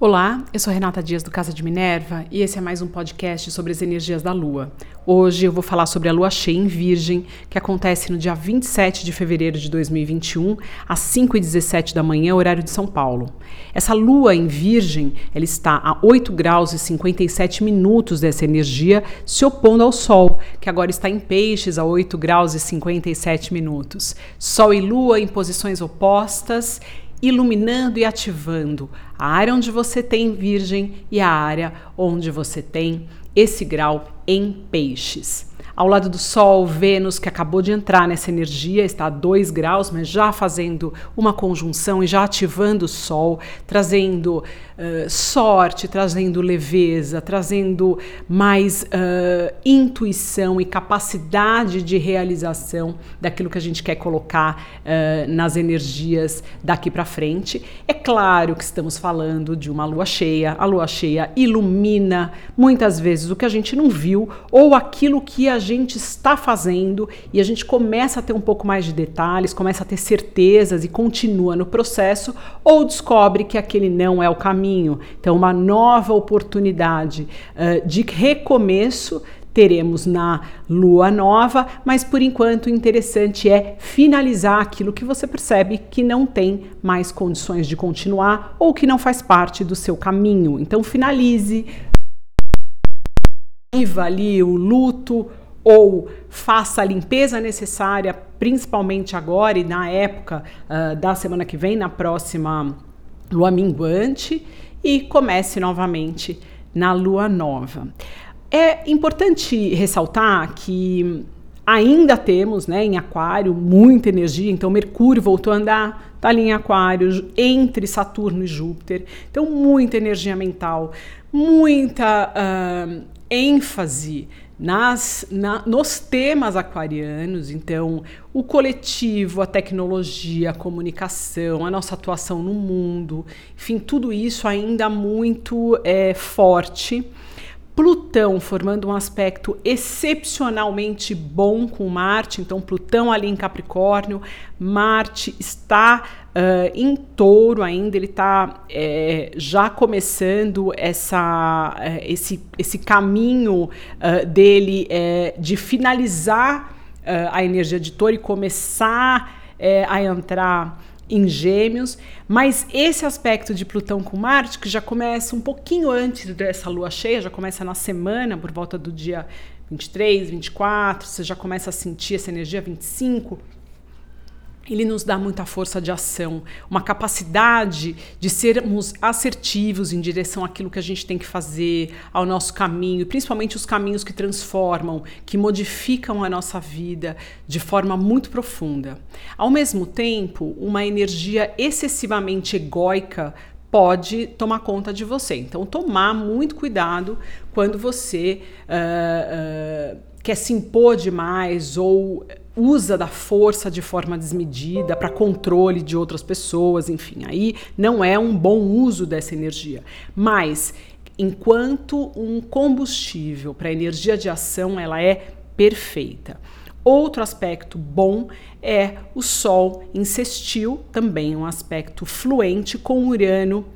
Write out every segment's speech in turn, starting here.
Olá, eu sou Renata Dias do Casa de Minerva e esse é mais um podcast sobre as energias da Lua. Hoje eu vou falar sobre a Lua cheia em Virgem, que acontece no dia 27 de fevereiro de 2021, às 5h17 da manhã, horário de São Paulo. Essa Lua em Virgem, ela está a 8 graus e 57 minutos dessa energia, se opondo ao Sol, que agora está em Peixes a 8 graus e 57 minutos. Sol e Lua em posições opostas iluminando e ativando a área onde você tem Virgem e a área onde você tem esse grau em Peixes. Ao lado do Sol, Vênus, que acabou de entrar nessa energia, está a 2 graus, mas já fazendo uma conjunção e já ativando o Sol, trazendo uh, sorte, trazendo leveza, trazendo mais uh, intuição e capacidade de realização daquilo que a gente quer colocar uh, nas energias daqui para frente. É claro que estamos falando de uma lua cheia. A lua cheia ilumina muitas vezes o que a gente não viu ou aquilo que a gente está fazendo e a gente começa a ter um pouco mais de detalhes, começa a ter certezas e continua no processo, ou descobre que aquele não é o caminho. Então, uma nova oportunidade uh, de recomeço teremos na lua nova, mas por enquanto o interessante é finalizar aquilo que você percebe que não tem mais condições de continuar ou que não faz parte do seu caminho. Então finalize, viva ali o luto, ou faça a limpeza necessária, principalmente agora e na época uh, da semana que vem, na próxima lua minguante, e comece novamente na lua nova. É importante ressaltar que ainda temos né, em Aquário muita energia, então Mercúrio voltou a andar, está ali em Aquário, entre Saturno e Júpiter, então muita energia mental, muita uh, ênfase nas, na, nos temas aquarianos, então o coletivo, a tecnologia, a comunicação, a nossa atuação no mundo, enfim, tudo isso ainda muito é, forte. Plutão formando um aspecto excepcionalmente bom com Marte, então Plutão ali em Capricórnio, Marte está uh, em Touro ainda, ele está é, já começando essa, uh, esse, esse caminho uh, dele de finalizar a energia de Touro e começar a entrar em Gêmeos, mas esse aspecto de Plutão com Marte, que já começa um pouquinho antes dessa lua cheia, já começa na semana, por volta do dia 23, 24, você já começa a sentir essa energia 25 ele nos dá muita força de ação, uma capacidade de sermos assertivos em direção àquilo que a gente tem que fazer, ao nosso caminho, principalmente os caminhos que transformam, que modificam a nossa vida de forma muito profunda. Ao mesmo tempo, uma energia excessivamente egóica pode tomar conta de você. Então, tomar muito cuidado quando você uh, uh, quer se impor demais ou usa da força de forma desmedida para controle de outras pessoas, enfim, aí não é um bom uso dessa energia. Mas enquanto um combustível para energia de ação, ela é perfeita. Outro aspecto bom é o Sol em sextil, também um aspecto fluente com Urano,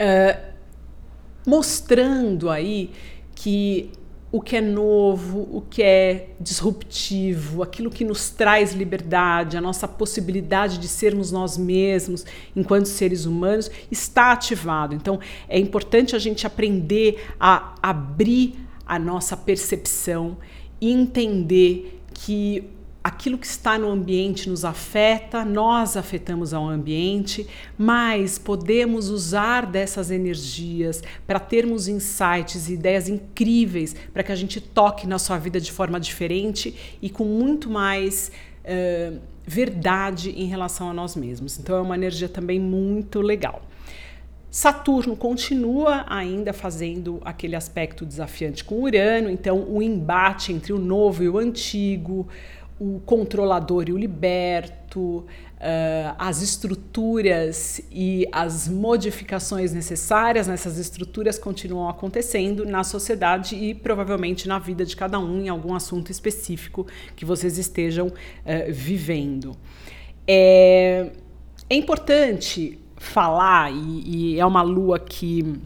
uh, mostrando aí que o que é novo, o que é disruptivo, aquilo que nos traz liberdade, a nossa possibilidade de sermos nós mesmos enquanto seres humanos está ativado. Então é importante a gente aprender a abrir a nossa percepção e entender que aquilo que está no ambiente nos afeta, nós afetamos ao ambiente, mas podemos usar dessas energias para termos insights e ideias incríveis para que a gente toque na sua vida de forma diferente e com muito mais uh, verdade em relação a nós mesmos. Então é uma energia também muito legal. Saturno continua ainda fazendo aquele aspecto desafiante com Urano, então o embate entre o novo e o antigo, o controlador e o liberto, uh, as estruturas e as modificações necessárias nessas estruturas continuam acontecendo na sociedade e provavelmente na vida de cada um em algum assunto específico que vocês estejam uh, vivendo. É, é importante falar, e, e é uma lua que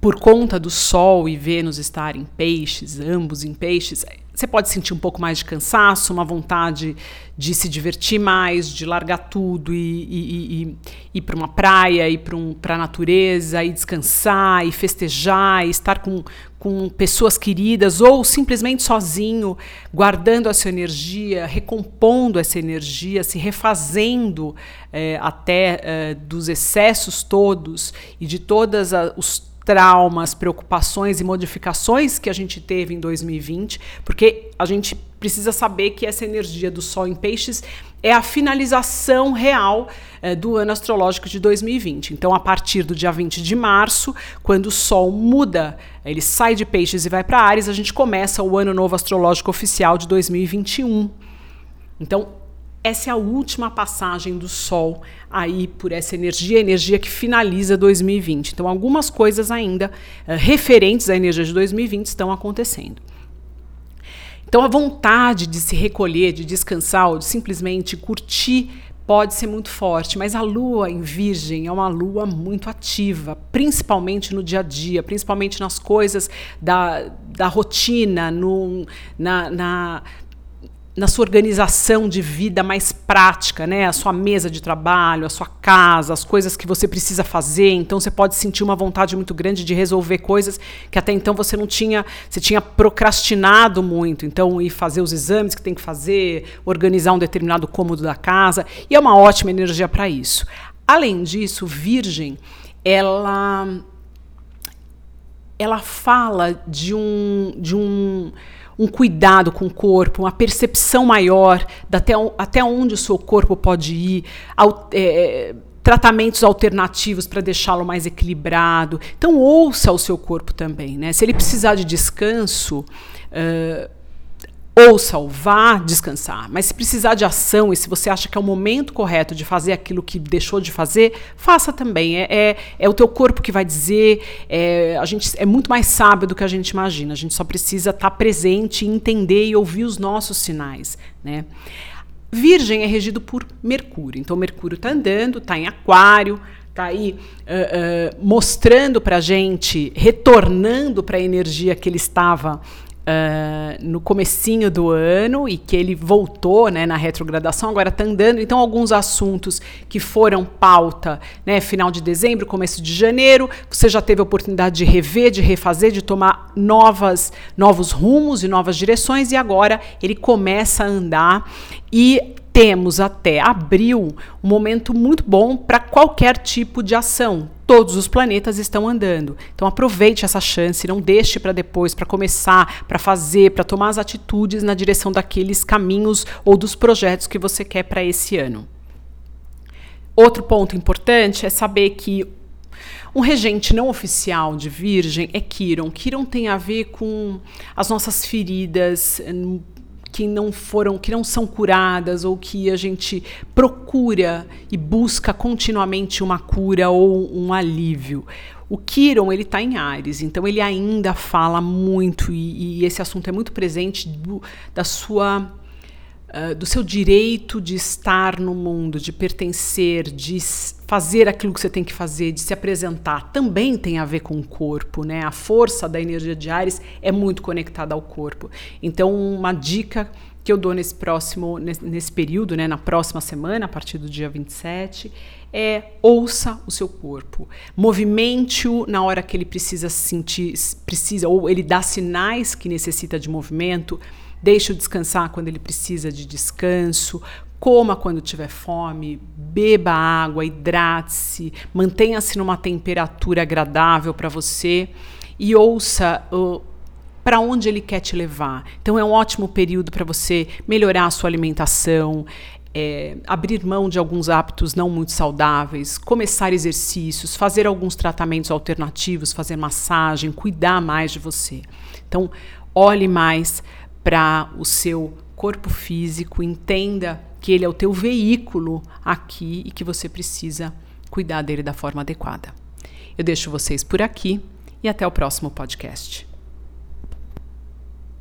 por conta do Sol e Vênus estar em peixes, ambos em peixes, você pode sentir um pouco mais de cansaço, uma vontade de se divertir mais, de largar tudo e, e, e ir para uma praia, ir para um, a natureza, e descansar, e festejar, e estar com, com pessoas queridas, ou simplesmente sozinho, guardando a sua energia, recompondo essa energia, se refazendo é, até é, dos excessos todos e de todos os traumas, preocupações e modificações que a gente teve em 2020, porque a gente precisa saber que essa energia do Sol em Peixes é a finalização real é, do ano astrológico de 2020. Então, a partir do dia 20 de março, quando o Sol muda, ele sai de Peixes e vai para Ares, a gente começa o ano novo astrológico oficial de 2021. Então, essa é a última passagem do Sol aí por essa energia, energia que finaliza 2020. Então, algumas coisas ainda uh, referentes à energia de 2020 estão acontecendo. Então, a vontade de se recolher, de descansar ou de simplesmente curtir pode ser muito forte, mas a lua em Virgem é uma lua muito ativa, principalmente no dia a dia, principalmente nas coisas da, da rotina, no, na, na na sua organização de vida mais prática, né? A sua mesa de trabalho, a sua casa, as coisas que você precisa fazer. Então você pode sentir uma vontade muito grande de resolver coisas que até então você não tinha, você tinha procrastinado muito. Então ir fazer os exames que tem que fazer, organizar um determinado cômodo da casa, e é uma ótima energia para isso. Além disso, Virgem, ela ela fala de um de um um cuidado com o corpo, uma percepção maior até, até onde o seu corpo pode ir, ao, é, tratamentos alternativos para deixá-lo mais equilibrado. Então, ouça o seu corpo também. Né? Se ele precisar de descanso, uh, ouça-o, vá descansar. Mas se precisar de ação e se você acha que é o momento correto de fazer aquilo que deixou de fazer, faça também. É, é, é o teu corpo que vai dizer. É, a gente é muito mais sábio do que a gente imagina. A gente só precisa estar tá presente, entender e ouvir os nossos sinais. Né? Virgem é regido por Mercúrio. Então, Mercúrio está andando, está em Aquário, está aí uh, uh, mostrando para a gente, retornando para a energia que ele estava Uh, no comecinho do ano e que ele voltou né, na retrogradação, agora está andando. Então, alguns assuntos que foram pauta né, final de dezembro, começo de janeiro, você já teve a oportunidade de rever, de refazer, de tomar novas, novos rumos e novas direções, e agora ele começa a andar e temos até abril um momento muito bom para qualquer tipo de ação. Todos os planetas estão andando. Então aproveite essa chance, não deixe para depois, para começar, para fazer, para tomar as atitudes na direção daqueles caminhos ou dos projetos que você quer para esse ano. Outro ponto importante é saber que um regente não oficial de Virgem é Quiron. Quiron tem a ver com as nossas feridas que não foram, que não são curadas ou que a gente procura e busca continuamente uma cura ou um alívio. O Kiron ele está em Ares, então ele ainda fala muito e, e esse assunto é muito presente do, da sua Uh, do seu direito de estar no mundo, de pertencer, de fazer aquilo que você tem que fazer, de se apresentar, também tem a ver com o corpo, né? A força da energia de Ares é muito conectada ao corpo. Então, uma dica que eu dou nesse próximo nesse, nesse período, né, na próxima semana, a partir do dia 27, é ouça o seu corpo. Movimente-o na hora que ele precisa sentir, precisa ou ele dá sinais que necessita de movimento Deixe-o descansar quando ele precisa de descanso. Coma quando tiver fome, beba água, hidrate-se, mantenha-se numa temperatura agradável para você e ouça para onde ele quer te levar. Então é um ótimo período para você melhorar a sua alimentação, é, abrir mão de alguns hábitos não muito saudáveis, começar exercícios, fazer alguns tratamentos alternativos, fazer massagem, cuidar mais de você. Então, olhe mais para o seu corpo físico, entenda que ele é o teu veículo aqui e que você precisa cuidar dele da forma adequada. Eu deixo vocês por aqui e até o próximo podcast.